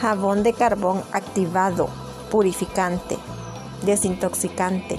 Jabón de carbón activado, purificante, desintoxicante.